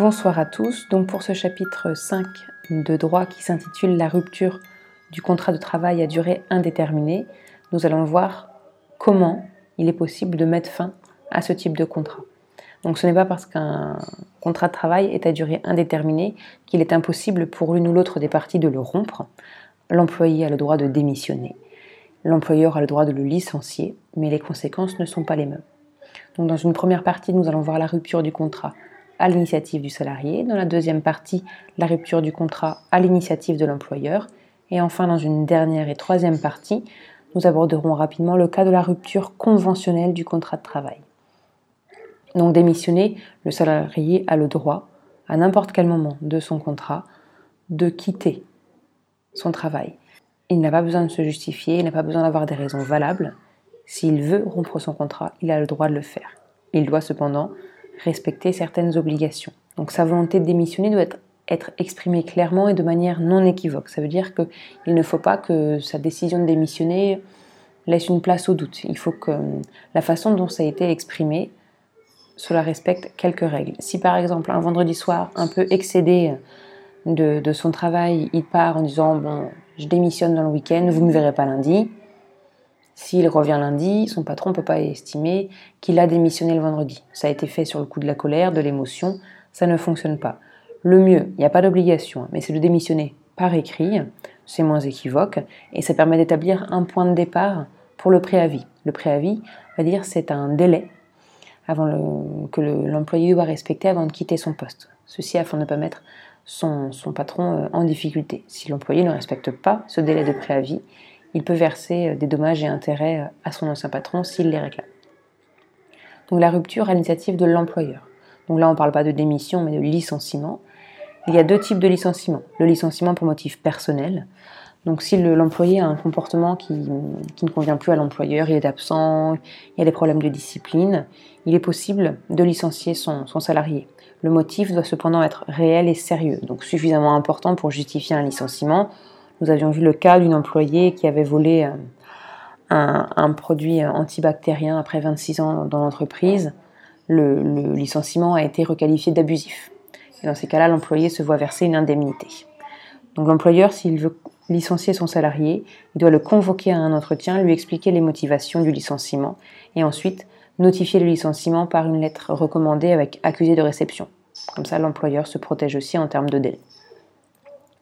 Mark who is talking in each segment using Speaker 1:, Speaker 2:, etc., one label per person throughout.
Speaker 1: Bonsoir à tous. Donc pour ce chapitre 5 de droit qui s'intitule La rupture du contrat de travail à durée indéterminée, nous allons voir comment il est possible de mettre fin à ce type de contrat. Donc ce n'est pas parce qu'un contrat de travail est à durée indéterminée qu'il est impossible pour l'une ou l'autre des parties de le rompre. L'employé a le droit de démissionner. L'employeur a le droit de le licencier, mais les conséquences ne sont pas les mêmes. Dans une première partie, nous allons voir la rupture du contrat à l'initiative du salarié. Dans la deuxième partie, la rupture du contrat à l'initiative de l'employeur. Et enfin, dans une dernière et troisième partie, nous aborderons rapidement le cas de la rupture conventionnelle du contrat de travail. Donc démissionner, le salarié a le droit, à n'importe quel moment de son contrat, de quitter son travail. Il n'a pas besoin de se justifier, il n'a pas besoin d'avoir des raisons valables. S'il veut rompre son contrat, il a le droit de le faire. Il doit cependant respecter certaines obligations. Donc sa volonté de démissionner doit être, exprimée clairement et de manière non équivoque. Ça veut dire qu'il ne faut pas que sa décision de démissionner laisse une place au doute. Il faut que la façon dont ça a été exprimé cela respecte quelques règles. Si par exemple un vendredi soir un peu excédé de, son travail, il part en disant bon je démissionne dans le week-end, vous ne me verrez pas lundi. S'il revient lundi, son patron ne peut pas estimer qu'il a démissionné le vendredi. Ça a été fait sur le coup de la colère, de l'émotion, ça ne fonctionne pas. Le mieux, il n'y a pas d'obligation, mais c'est de démissionner par écrit, c'est moins équivoque, et ça permet d'établir un point de départ pour le préavis. Le préavis, va dire, c'est un délai avant que l'employé doit respecter avant de quitter son poste. Ceci afin de ne pas mettre son, patron euh, en difficulté. Si l'employé ne respecte pas ce délai de préavis, il peut verser euh, des dommages et intérêts euh, à son ancien patron s'il les réclame. Donc la rupture à l'initiative de l'employeur. Donc là, on ne parle pas de démission, mais de licenciement. Il y a deux types de licenciement. Le licenciement pour motif personnel, donc si l'employé a un comportement qui, ne convient plus à l'employeur, il est absent, il y a des problèmes de discipline, il est possible de licencier son, salarié. Le motif doit cependant être réel et sérieux, donc suffisamment important pour justifier un licenciement. Nous avions vu le cas d'une employée qui avait volé euh, un, produit antibactérien après 26 ans dans l'entreprise. Le, le licenciement a été requalifié d'abusif. Dans ces cas-là, l'employé se voit verser une indemnité. Donc l'employeur, s'il veut licencier son salarié, il doit le convoquer à un entretien, lui expliquer les motivations du licenciement et ensuite notifier le licenciement par une lettre recommandée avec accusé de réception. Comme ça, l'employeur se protège aussi en termes de délai.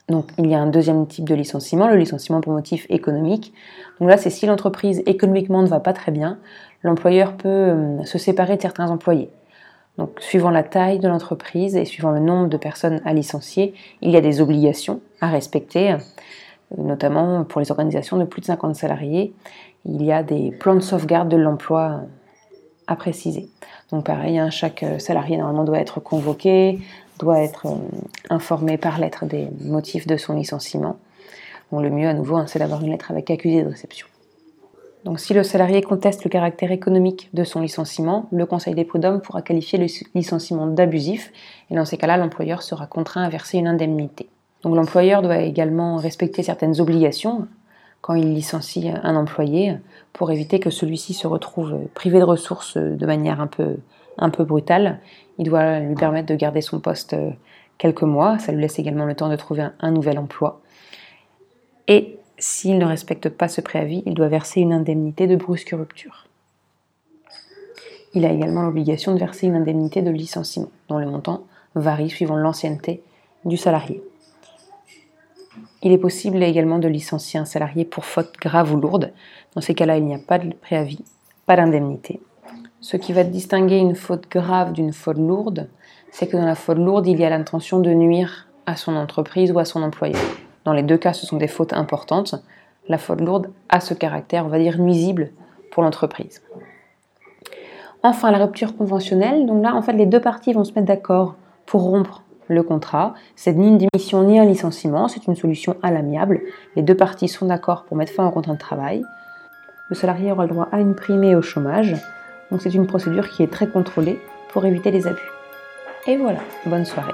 Speaker 1: Donc, il y a un deuxième type de licenciement, le licenciement pour motif économique. Donc là, c'est si l'entreprise économiquement ne va pas très bien, l'employeur peut euh, se séparer de certains employés. Donc, suivant la taille de l'entreprise et suivant le nombre de personnes à licencier, il y a des obligations à respecter notamment pour les organisations de plus de 50 salariés, il y a des plans de sauvegarde de l'emploi à préciser. Donc pareil, hein, chaque salarié normalement doit être convoqué, doit être euh, informé par lettre des motifs de son licenciement. le mieux à nouveau, hein, c'est d'avoir une lettre avec accusé de réception. Donc si le salarié conteste le caractère économique de son licenciement, le Conseil des prud'hommes pourra qualifier le licenciement d'abusif et dans ces cas-là, l'employeur sera contraint à verser une indemnité. Donc l'employeur doit également respecter certaines obligations quand il licencie un employé pour éviter que celui-ci se retrouve privé de ressources de manière un peu, un peu brutale. Il doit lui permettre de garder son poste quelques mois, ça lui laisse également le temps de trouver un, nouvel emploi. Et s'il ne respecte pas ce préavis, il doit verser une indemnité de brusque rupture. Il a également l'obligation de verser une indemnité de licenciement, dont le montant varie suivant l'ancienneté du salarié. Il est possible également de licencier un salarié pour faute grave ou lourde. Dans ces cas-là, il n'y a pas de préavis, pas d'indemnité. Ce qui va distinguer une faute grave d'une faute lourde, c'est que dans la faute lourde, il y a l'intention de nuire à son entreprise ou à son employeur. Dans les deux cas, ce sont des fautes importantes. La faute lourde a ce caractère, on va dire, nuisible pour l'entreprise. Enfin, la rupture conventionnelle. Donc là, en fait, les deux parties vont se mettre d'accord pour rompre le contrat. C'est ni une démission ni un licenciement, c'est une solution à l'amiable. Les deux parties sont d'accord pour mettre fin au contrat de travail. Le salarié aura le droit à une prime et au chômage. Donc c'est une procédure qui est très contrôlée pour éviter les abus. Et voilà, bonne soirée.